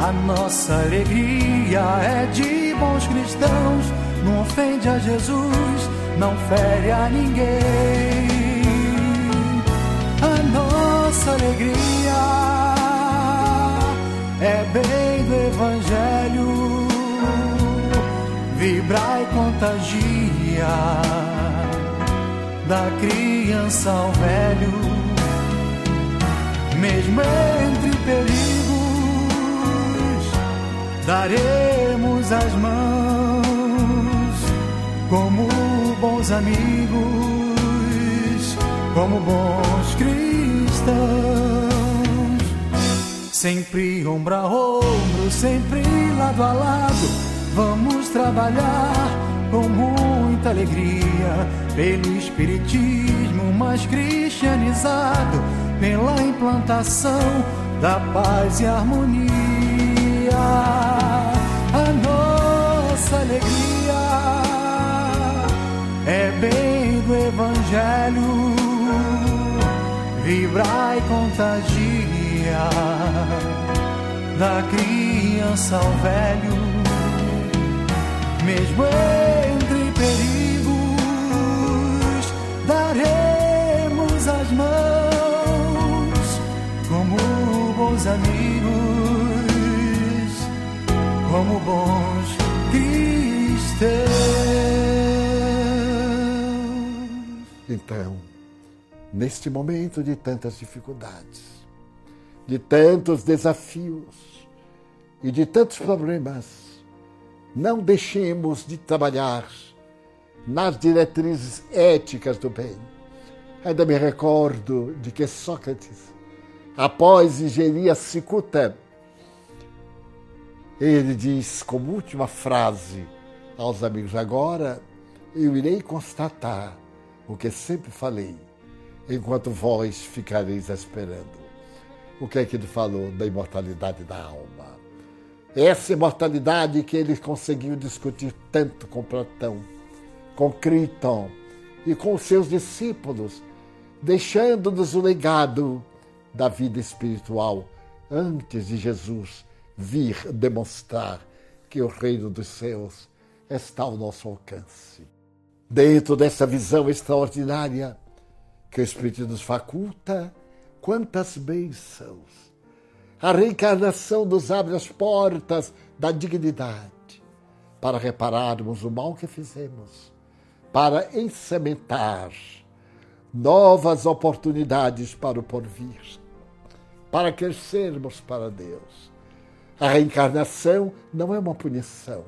A nossa alegria é de bons cristãos, não ofende a Jesus não fere a ninguém. Nossa alegria. É bem do Evangelho, vibra e contagia da criança ao velho, mesmo entre perigos, daremos as mãos como bons amigos, como bons cristãos. Sempre ombro a ombro, sempre lado a lado, vamos trabalhar com muita alegria. Pelo espiritismo mais cristianizado, pela implantação da paz e harmonia. A nossa alegria é bem do Evangelho, vibra e contagia da criança ao velho, mesmo entre perigos, daremos as mãos como bons amigos, como bons cristãos. Então, neste momento de tantas dificuldades, de tantos desafios e de tantos problemas, não deixemos de trabalhar nas diretrizes éticas do bem. Ainda me recordo de que Sócrates, após ingerir a cicuta, ele diz como última frase aos amigos: Agora eu irei constatar o que sempre falei, enquanto vós ficareis esperando. O que é que ele falou da imortalidade da alma? Essa imortalidade que ele conseguiu discutir tanto com Platão, com Criton e com seus discípulos, deixando-nos o legado da vida espiritual antes de Jesus vir demonstrar que o reino dos céus está ao nosso alcance. Dentro dessa visão extraordinária que o Espírito nos faculta, quantas bênçãos! A reencarnação nos abre as portas da dignidade para repararmos o mal que fizemos, para encementar novas oportunidades para o porvir, para crescermos para Deus. A reencarnação não é uma punição,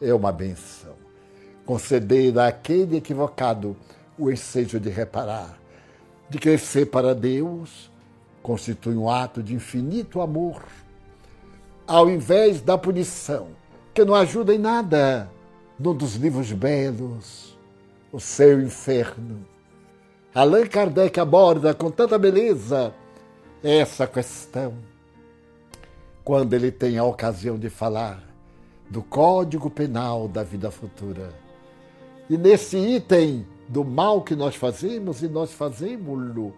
é uma benção. Conceder àquele equivocado o ensejo de reparar, de crescer para Deus, constitui um ato de infinito amor, ao invés da punição, que não ajuda em nada. Num dos livros belos, O Seu Inferno, Allan Kardec aborda com tanta beleza essa questão quando ele tem a ocasião de falar do Código Penal da vida futura. E nesse item do mal que nós fazemos, e nós fazemos-lo,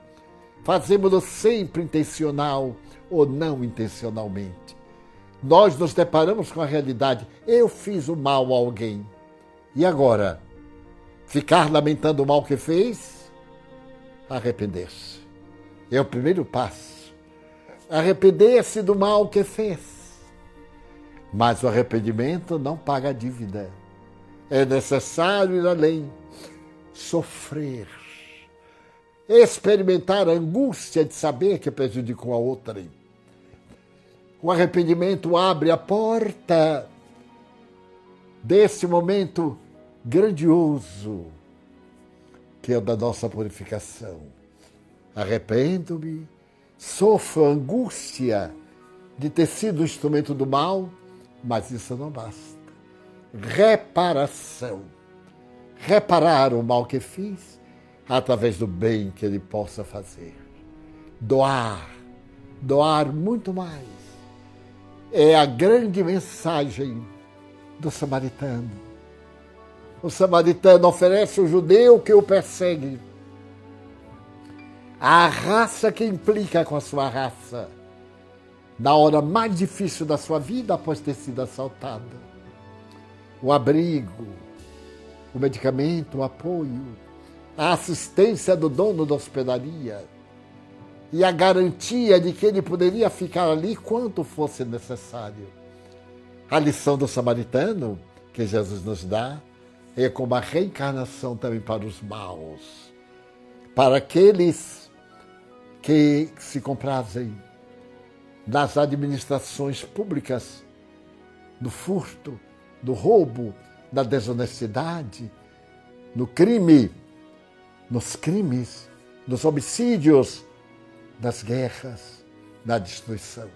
fazemos-lo sempre intencional ou não intencionalmente. Nós nos deparamos com a realidade: eu fiz o mal a alguém. E agora? Ficar lamentando o mal que fez? Arrepender-se. É o primeiro passo. Arrepender-se do mal que fez. Mas o arrependimento não paga a dívida. É necessário ir além, sofrer, experimentar a angústia de saber que prejudicou a outrem. O arrependimento abre a porta desse momento grandioso que é o da nossa purificação. Arrependo-me, sofro angústia de ter sido instrumento do mal, mas isso não basta. Reparação. Reparar o mal que fiz através do bem que ele possa fazer. Doar. Doar muito mais. É a grande mensagem do samaritano o samaritano oferece o judeu que o persegue. A raça que implica com a sua raça. Na hora mais difícil da sua vida após ter sido assaltada. O abrigo, o medicamento, o apoio, a assistência do dono da hospedaria e a garantia de que ele poderia ficar ali quanto fosse necessário. A lição do samaritano que Jesus nos dá é como a reencarnação também para os maus, para aqueles que se comprazem nas administrações públicas, no furto, no roubo, na desonestidade, no crime, nos crimes, nos homicídios, nas guerras, na destruição.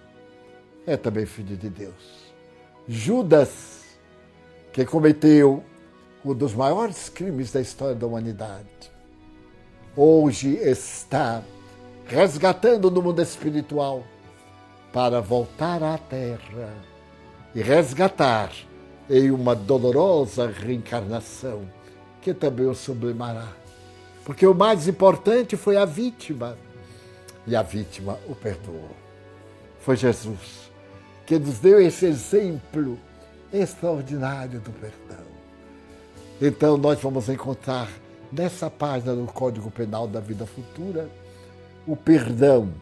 É também filho de Deus. Judas, que cometeu um dos maiores crimes da história da humanidade. Hoje está resgatando no mundo espiritual para voltar à Terra e resgatar em uma dolorosa reencarnação que também o sublimará. Porque o mais importante foi a vítima e a vítima o perdoou. Foi Jesus que nos deu esse exemplo extraordinário do perdão. Então, nós vamos encontrar nessa página do Código Penal da Vida Futura o perdão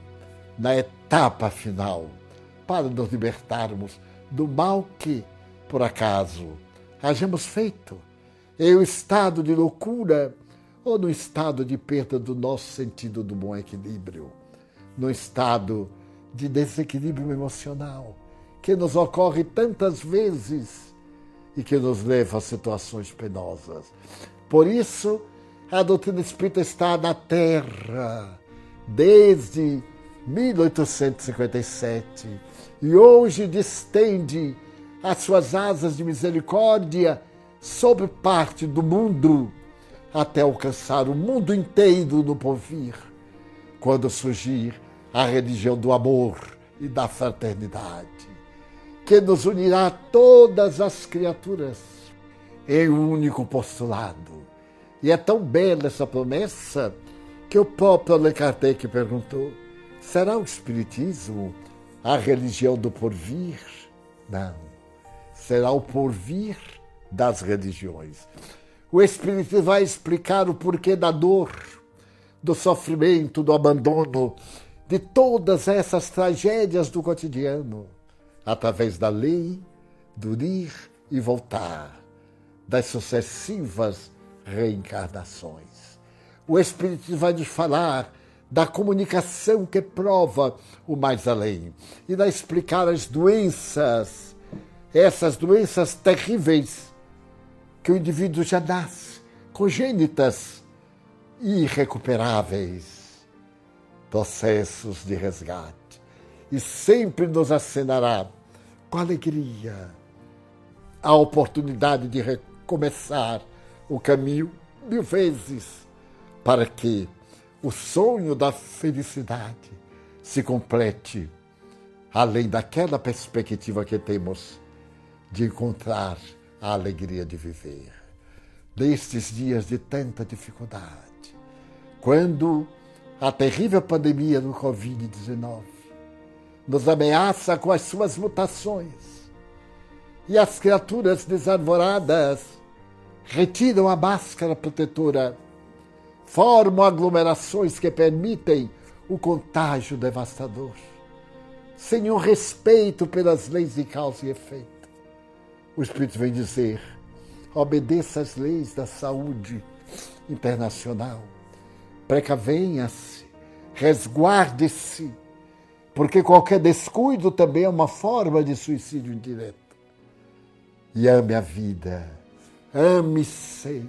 na etapa final, para nos libertarmos do mal que, por acaso, hajamos feito. Em um estado de loucura ou no estado de perda do nosso sentido do bom equilíbrio, no estado de desequilíbrio emocional que nos ocorre tantas vezes e que nos leva a situações penosas. Por isso, a doutrina espírita está na Terra desde 1857 e hoje distende as suas asas de misericórdia sobre parte do mundo até alcançar o mundo inteiro no porvir, quando surgir a religião do amor e da fraternidade que nos unirá todas as criaturas em um único postulado. E é tão bela essa promessa que o próprio Allan Kardec perguntou: será o Espiritismo a religião do porvir? Não. Será o porvir das religiões. O Espiritismo vai explicar o porquê da dor, do sofrimento, do abandono, de todas essas tragédias do cotidiano, através da lei, do ir e voltar, das sucessivas reencarnações. O Espiritismo vai nos falar da comunicação que prova o mais além e vai explicar as doenças, essas doenças terríveis que o indivíduo já nasce, congênitas e irrecuperáveis, processos de resgate. E sempre nos acenará com alegria a oportunidade de recomeçar o caminho mil vezes para que o sonho da felicidade se complete além daquela perspectiva que temos de encontrar a alegria de viver. Nestes dias de tanta dificuldade, quando a terrível pandemia do Covid-19 nos ameaça com as suas mutações e as criaturas desarvoradas retiram a máscara protetora formam aglomerações que permitem o contágio devastador, sem um respeito pelas leis de causa e efeito. O Espírito vem dizer: obedeça às leis da saúde internacional, precavenha-se, resguarde-se, porque qualquer descuido também é uma forma de suicídio indireto. E ame a vida, ame-se,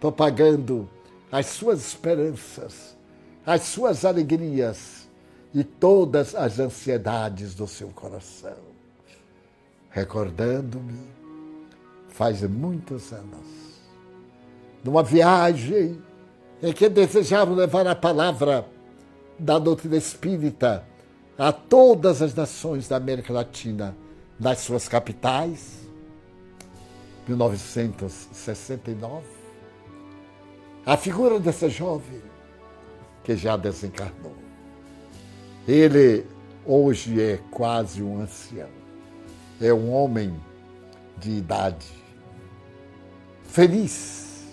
propagando as suas esperanças, as suas alegrias e todas as ansiedades do seu coração. Recordando-me, faz muitos anos, numa viagem em que desejava levar a palavra da doutrina espírita a todas as nações da América Latina, nas suas capitais, 1969, a figura dessa jovem que já desencarnou. Ele hoje é quase um ancião. É um homem de idade. Feliz.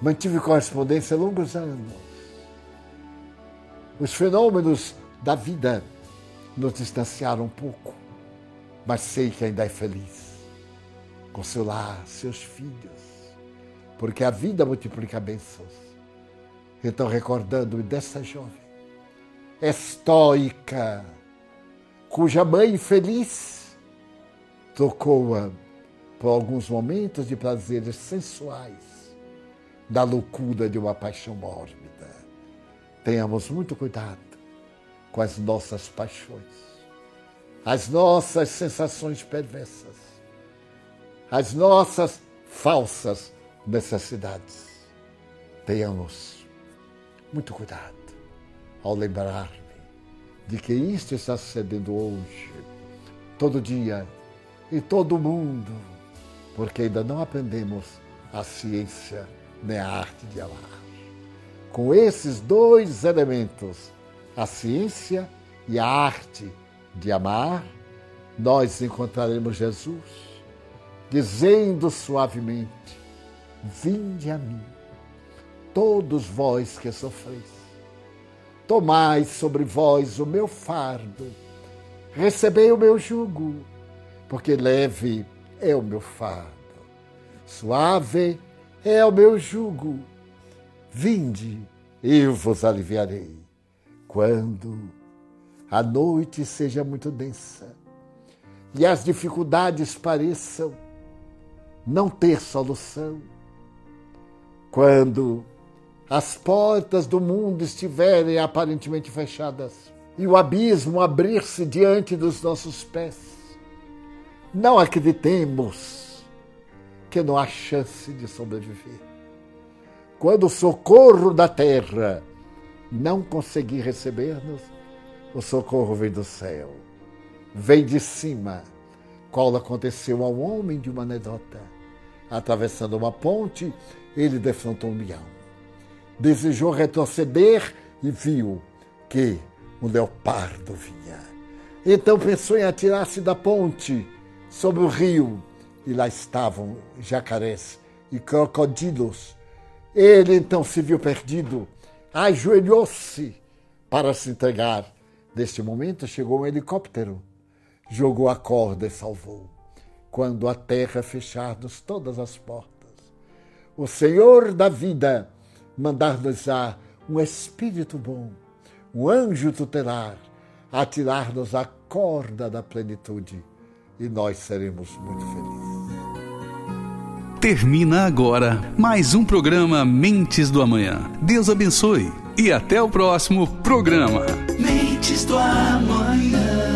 Mantive correspondência longos anos. Os fenômenos da vida nos distanciaram um pouco, mas sei que ainda é feliz com seu lar, seus filhos porque a vida multiplica bênçãos. Então, recordando-me dessa jovem, estoica, cuja mãe feliz tocou-a por alguns momentos de prazeres sensuais, da loucura de uma paixão mórbida. Tenhamos muito cuidado com as nossas paixões, as nossas sensações perversas, as nossas falsas necessidades. Tenhamos muito cuidado ao lembrar-me de que isto está sucedendo hoje, todo dia, em todo mundo, porque ainda não aprendemos a ciência nem a arte de amar. Com esses dois elementos, a ciência e a arte de amar, nós encontraremos Jesus dizendo suavemente: Vinde a mim, todos vós que sofreis. Tomai sobre vós o meu fardo, recebei o meu jugo, porque leve é o meu fardo, suave é o meu jugo. Vinde, eu vos aliviarei. Quando a noite seja muito densa e as dificuldades pareçam não ter solução, quando as portas do mundo estiverem aparentemente fechadas e o abismo abrir-se diante dos nossos pés, não acreditemos que não há chance de sobreviver. Quando o socorro da terra não conseguir receber-nos, o socorro vem do céu, vem de cima, qual aconteceu ao homem de uma anedota, atravessando uma ponte ele defrontou um leão. desejou retroceder e viu que o leopardo vinha. Então pensou em atirar-se da ponte sobre o rio e lá estavam jacarés e crocodilos. Ele então se viu perdido, ajoelhou-se para se entregar. Neste momento chegou um helicóptero, jogou a corda e salvou. Quando a terra fechar-nos todas as portas, o Senhor da vida mandar-nos-á um espírito bom, um anjo tutelar, a tirar-nos a corda da plenitude e nós seremos muito felizes. Termina agora mais um programa Mentes do Amanhã. Deus abençoe e até o próximo programa. Mentes do Amanhã.